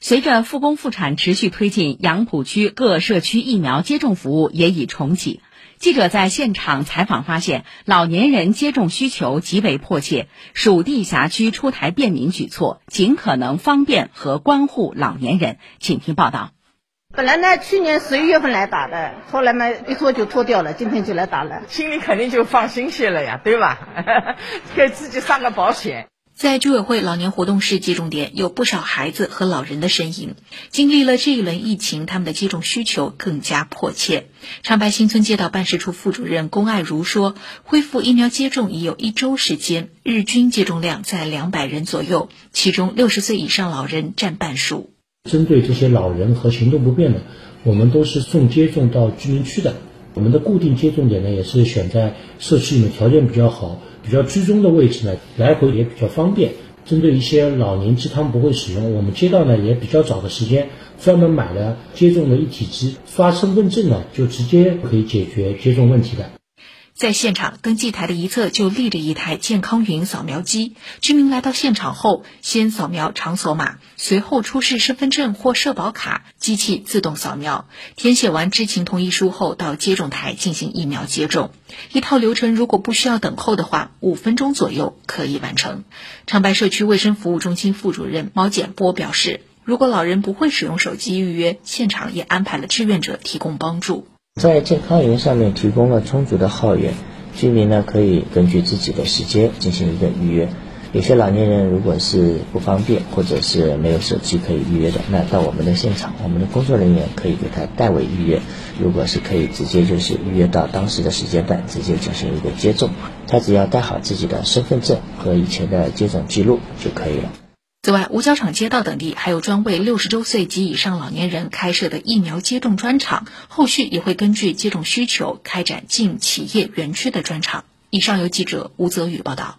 随着复工复产持续推进，杨浦区各社区疫苗接种服务也已重启。记者在现场采访发现，老年人接种需求极为迫切，属地辖区出台便民举措，尽可能方便和关护老年人。请听报道。本来呢，去年十一月份来打的，后来嘛一拖就拖掉了，今天就来打了，心里肯定就放心些了呀，对吧？给自己上个保险。在居委会老年活动室接种点，有不少孩子和老人的身影。经历了这一轮疫情，他们的接种需求更加迫切。长白新村街道办事处副主任龚爱如说：“恢复疫苗接种已有一周时间，日均接种量在两百人左右，其中六十岁以上老人占半数。针对这些老人和行动不便的，我们都是送接种到居民区的。我们的固定接种点呢，也是选在社区里面条件比较好。”比较居中的位置呢，来回也比较方便。针对一些老年机，他们不会使用，我们街道呢也比较早的时间，专门买了接种的一体机，刷身份证呢就直接可以解决接种问题的。在现场登记台的一侧就立着一台健康云扫描机，居民来到现场后，先扫描场所码，随后出示身份证或社保卡，机器自动扫描，填写完知情同意书后，到接种台进行疫苗接种。一套流程如果不需要等候的话，五分钟左右可以完成。长白社区卫生服务中心副主任毛简波表示，如果老人不会使用手机预约，现场也安排了志愿者提供帮助。在健康云上面提供了充足的号源，居民呢可以根据自己的时间进行一个预约。有些老年人如果是不方便或者是没有手机可以预约的，那到我们的现场，我们的工作人员可以给他代为预约。如果是可以直接就是预约到当时的时间段，直接进行一个接种，他只要带好自己的身份证和以前的接种记录就可以了。此外，五角场街道等地还有专为六十周岁及以上老年人开设的疫苗接种专场，后续也会根据接种需求开展进企业园区的专场。以上由记者吴泽宇报道。